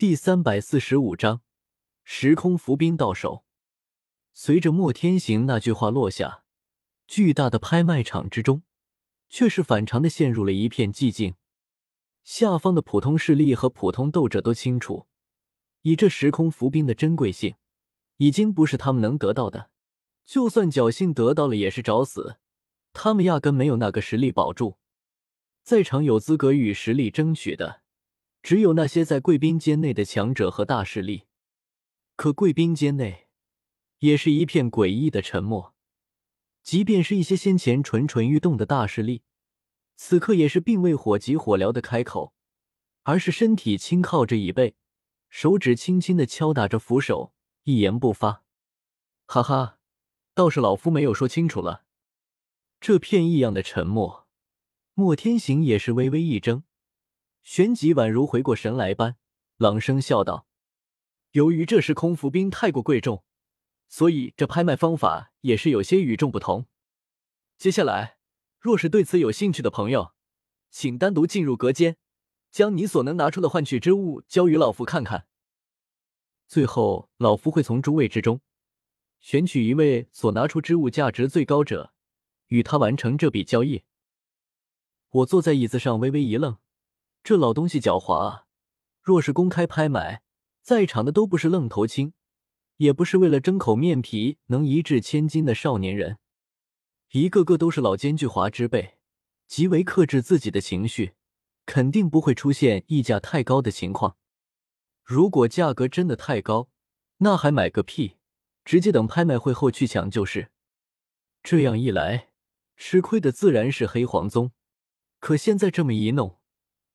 第三百四十五章，时空浮冰到手。随着莫天行那句话落下，巨大的拍卖场之中，却是反常的陷入了一片寂静。下方的普通势力和普通斗者都清楚，以这时空浮冰的珍贵性，已经不是他们能得到的。就算侥幸得到了，也是找死。他们压根没有那个实力保住。在场有资格与实力争取的。只有那些在贵宾间内的强者和大势力，可贵宾间内也是一片诡异的沉默。即便是一些先前蠢蠢欲动的大势力，此刻也是并未火急火燎的开口，而是身体轻靠着椅背，手指轻轻的敲打着扶手，一言不发。哈哈，倒是老夫没有说清楚了。这片异样的沉默，莫天行也是微微一怔。旋即宛如回过神来般，朗声笑道：“由于这时空浮冰太过贵重，所以这拍卖方法也是有些与众不同。接下来，若是对此有兴趣的朋友，请单独进入隔间，将你所能拿出的换取之物交与老夫看看。最后，老夫会从诸位之中选取一位所拿出之物价值最高者，与他完成这笔交易。”我坐在椅子上，微微一愣。这老东西狡猾啊！若是公开拍卖，在场的都不是愣头青，也不是为了争口面皮能一掷千金的少年人，一个个都是老奸巨猾之辈，极为克制自己的情绪，肯定不会出现溢价太高的情况。如果价格真的太高，那还买个屁！直接等拍卖会后去抢就是。这样一来，吃亏的自然是黑黄宗。可现在这么一弄，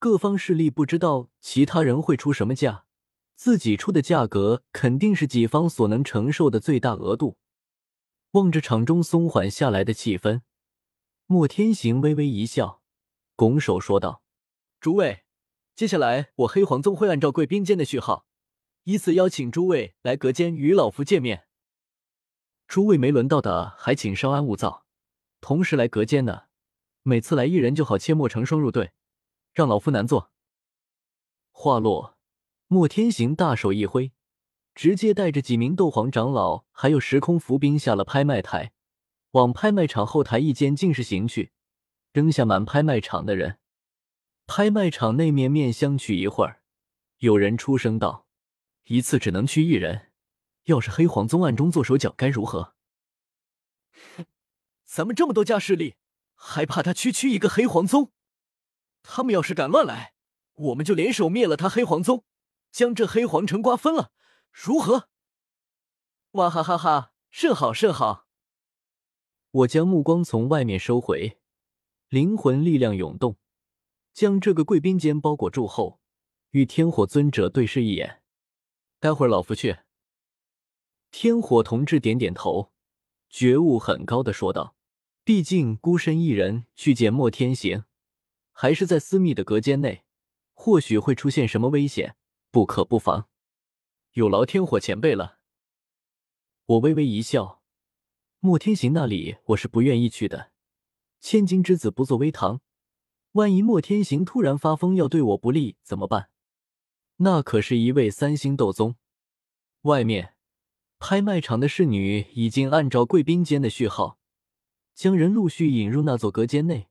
各方势力不知道其他人会出什么价，自己出的价格肯定是己方所能承受的最大额度。望着场中松缓下来的气氛，莫天行微微一笑，拱手说道：“诸位，接下来我黑黄宗会按照贵宾间的序号，依次邀请诸位来隔间与老夫见面。诸位没轮到的，还请稍安勿躁，同时来隔间的，每次来一人就好，切莫成双入对。”让老夫难做。话落，莫天行大手一挥，直接带着几名斗皇长老，还有时空伏兵下了拍卖台，往拍卖场后台一间静室行去，扔下满拍卖场的人。拍卖场内面面相觑一会儿，有人出声道：“一次只能去一人，要是黑皇宗暗中做手脚，该如何？”哼，咱们这么多家势力，还怕他区区一个黑皇宗？他们要是敢乱来，我们就联手灭了他黑皇宗，将这黑皇城瓜分了，如何？哇哈哈哈，甚好甚好！我将目光从外面收回，灵魂力量涌动，将这个贵宾间包裹住后，与天火尊者对视一眼。待会儿老夫去。天火同志点点头，觉悟很高的说道：“毕竟孤身一人去见莫天行。”还是在私密的隔间内，或许会出现什么危险，不可不防。有劳天火前辈了。我微微一笑，莫天行那里我是不愿意去的。千金之子不做微堂，万一莫天行突然发疯要对我不利怎么办？那可是一位三星斗宗。外面拍卖场的侍女已经按照贵宾间的序号，将人陆续引入那座隔间内。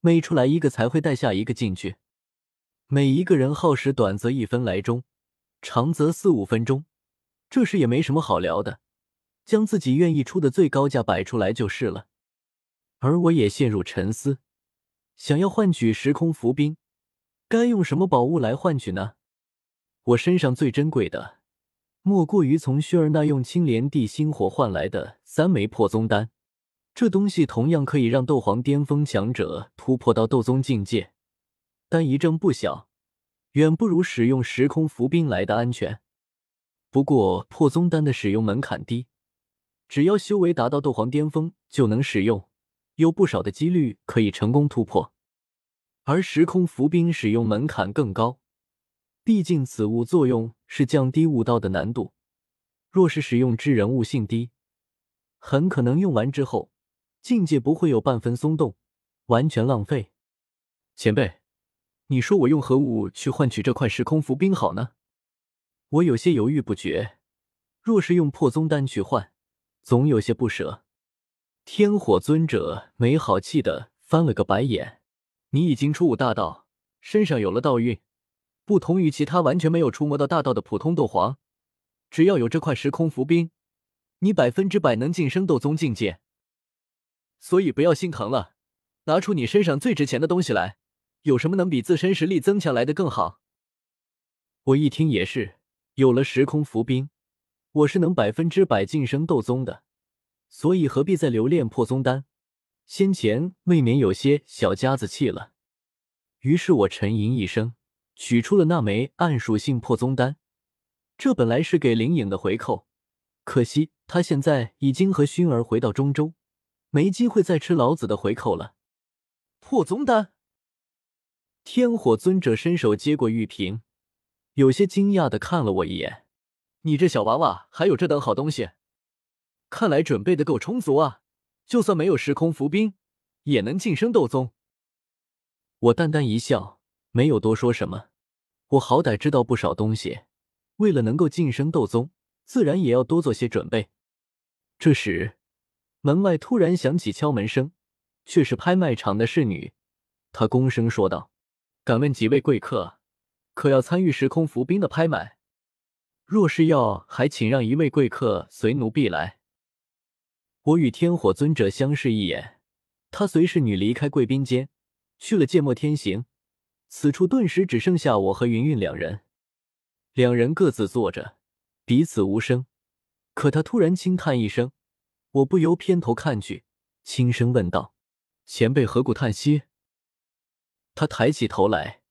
每出来一个，才会带下一个进去。每一个人耗时短则一分来钟，长则四五分钟。这事也没什么好聊的，将自己愿意出的最高价摆出来就是了。而我也陷入沉思，想要换取时空浮冰，该用什么宝物来换取呢？我身上最珍贵的，莫过于从薛儿那用青莲地心火换来的三枚破宗丹。这东西同样可以让斗皇巅峰强者突破到斗宗境界，但一怔不小，远不如使用时空浮冰来的安全。不过破宗丹的使用门槛低，只要修为达到斗皇巅峰就能使用，有不少的几率可以成功突破。而时空浮冰使用门槛更高，毕竟此物作用是降低悟道的难度，若是使用之人悟性低，很可能用完之后。境界不会有半分松动，完全浪费。前辈，你说我用何物去换取这块时空浮冰好呢？我有些犹豫不决。若是用破宗丹去换，总有些不舍。天火尊者没好气的翻了个白眼：“你已经初五大道，身上有了道运，不同于其他完全没有触摸到大道的普通斗皇。只要有这块时空浮冰，你百分之百能晋升斗宗境界。所以不要心疼了，拿出你身上最值钱的东西来。有什么能比自身实力增强来的更好？”我一听也是，有了时空符冰，我是能百分之百晋升斗宗的。所以何必再留恋破宗丹？先前未免有些小家子气了。于是我沉吟一声，取出了那枚暗属性破宗丹。这本来是给灵影的回扣，可惜他现在已经和薰儿回到中州，没机会再吃老子的回扣了。破宗丹，天火尊者伸手接过玉瓶，有些惊讶的看了我一眼：“你这小娃娃还有这等好东西？”看来准备的够充足啊！就算没有时空伏兵，也能晋升斗宗。我淡淡一笑，没有多说什么。我好歹知道不少东西，为了能够晋升斗宗，自然也要多做些准备。这时，门外突然响起敲门声，却是拍卖场的侍女。她躬声说道：“敢问几位贵客，可要参与时空伏兵的拍卖？若是要，还请让一位贵客随奴婢来。”我与天火尊者相视一眼，他随侍女离开贵宾间，去了芥末天行。此处顿时只剩下我和云云两人，两人各自坐着，彼此无声。可他突然轻叹一声，我不由偏头看去，轻声问道：“前辈何故叹息？”他抬起头来，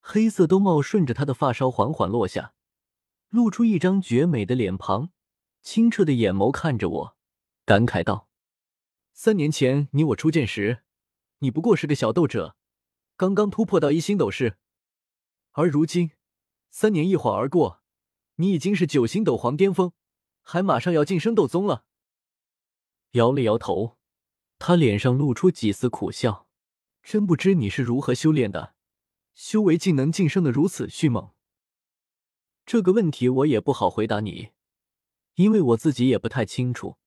黑色兜帽顺着他的发梢缓缓落下，露出一张绝美的脸庞，清澈的眼眸看着我。感慨道：“三年前你我初见时，你不过是个小斗者，刚刚突破到一星斗士；而如今，三年一晃而过，你已经是九星斗皇巅峰，还马上要晋升斗宗了。”摇了摇头，他脸上露出几丝苦笑：“真不知你是如何修炼的，修为竟能晋升的如此迅猛。”这个问题我也不好回答你，因为我自己也不太清楚。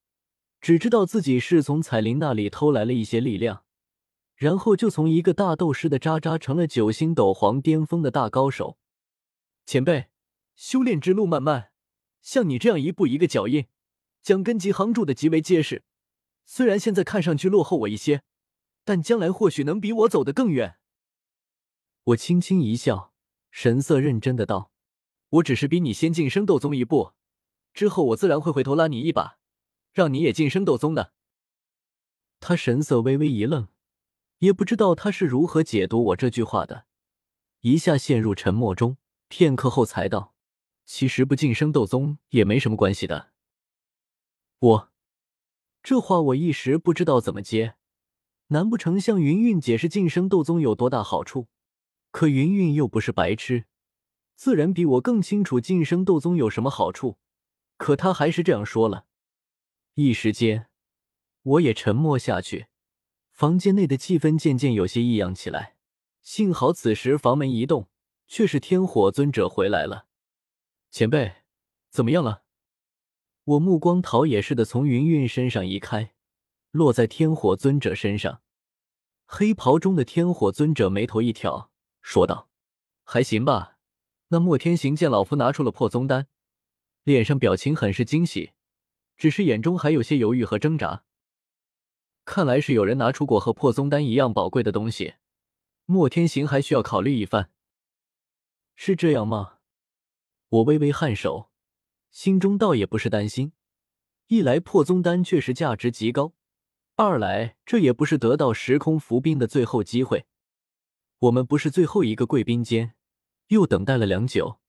只知道自己是从彩铃那里偷来了一些力量，然后就从一个大斗师的渣渣成了九星斗皇巅峰的大高手。前辈，修炼之路漫漫，像你这样一步一个脚印，将根基夯筑的极为结实。虽然现在看上去落后我一些，但将来或许能比我走得更远。我轻轻一笑，神色认真的道：“我只是比你先晋升斗宗一步，之后我自然会回头拉你一把。”让你也晋升斗宗的。他神色微微一愣，也不知道他是如何解读我这句话的，一下陷入沉默中，片刻后才道：“其实不晋升斗宗也没什么关系的。”我这话我一时不知道怎么接，难不成向云云解释晋升斗宗有多大好处？可云云又不是白痴，自然比我更清楚晋升斗宗有什么好处。可他还是这样说了。一时间，我也沉默下去。房间内的气氛渐渐有些异样起来。幸好此时房门一动，却是天火尊者回来了。前辈，怎么样了？我目光逃也似的从云云身上移开，落在天火尊者身上。黑袍中的天火尊者眉头一挑，说道：“还行吧。”那莫天行见老夫拿出了破宗丹，脸上表情很是惊喜。只是眼中还有些犹豫和挣扎，看来是有人拿出过和破宗丹一样宝贵的东西。莫天行还需要考虑一番，是这样吗？我微微颔首，心中倒也不是担心。一来破宗丹确实价值极高，二来这也不是得到时空伏兵的最后机会。我们不是最后一个贵宾间，又等待了良久，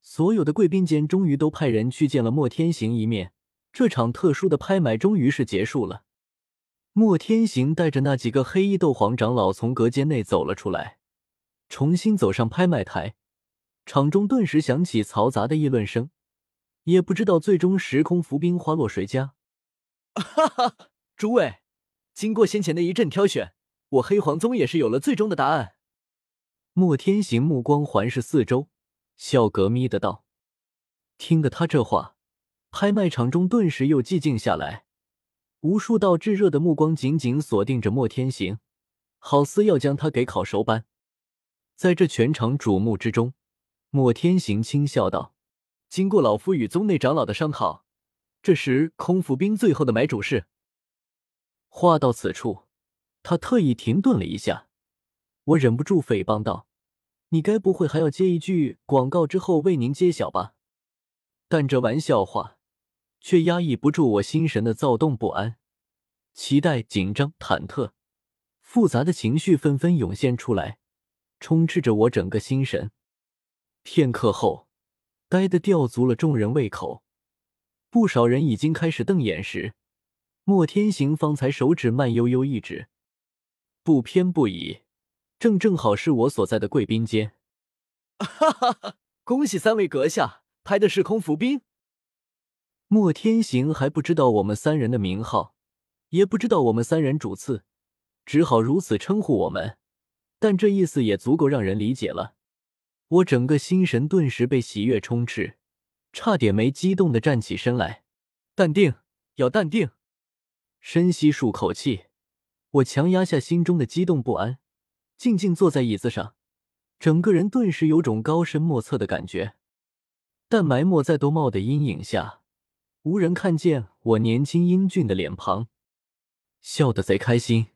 所有的贵宾间终于都派人去见了莫天行一面。这场特殊的拍卖终于是结束了。莫天行带着那几个黑衣斗皇长老从隔间内走了出来，重新走上拍卖台。场中顿时响起嘈杂的议论声，也不知道最终时空浮冰花落谁家。哈哈，诸位，经过先前的一阵挑选，我黑皇宗也是有了最终的答案。莫天行目光环视四周，笑格眯的道。听得他这话，拍卖场中顿时又寂静下来，无数道炙热的目光紧紧锁定着莫天行，好似要将他给烤熟般。在这全场瞩目之中，莫天行轻笑道：“经过老夫与宗内长老的商讨，这时空服兵最后的买主是。”话到此处，他特意停顿了一下，我忍不住诽谤道：“你该不会还要接一句广告之后为您揭晓吧？”但这玩笑话却压抑不住我心神的躁动不安、期待、紧张、忐忑，复杂的情绪纷纷涌现出来。充斥着我整个心神。片刻后，呆的吊足了众人胃口。不少人已经开始瞪眼时，莫天行方才手指慢悠悠一指，不偏不倚，正正好是我所在的贵宾间。哈哈哈！恭喜三位阁下，拍的是空服兵。莫天行还不知道我们三人的名号，也不知道我们三人主次，只好如此称呼我们。但这意思也足够让人理解了，我整个心神顿时被喜悦充斥，差点没激动的站起身来。淡定，要淡定。深吸数口气，我强压下心中的激动不安，静静坐在椅子上，整个人顿时有种高深莫测的感觉。但埋没在兜帽的阴影下，无人看见我年轻英俊的脸庞，笑得贼开心。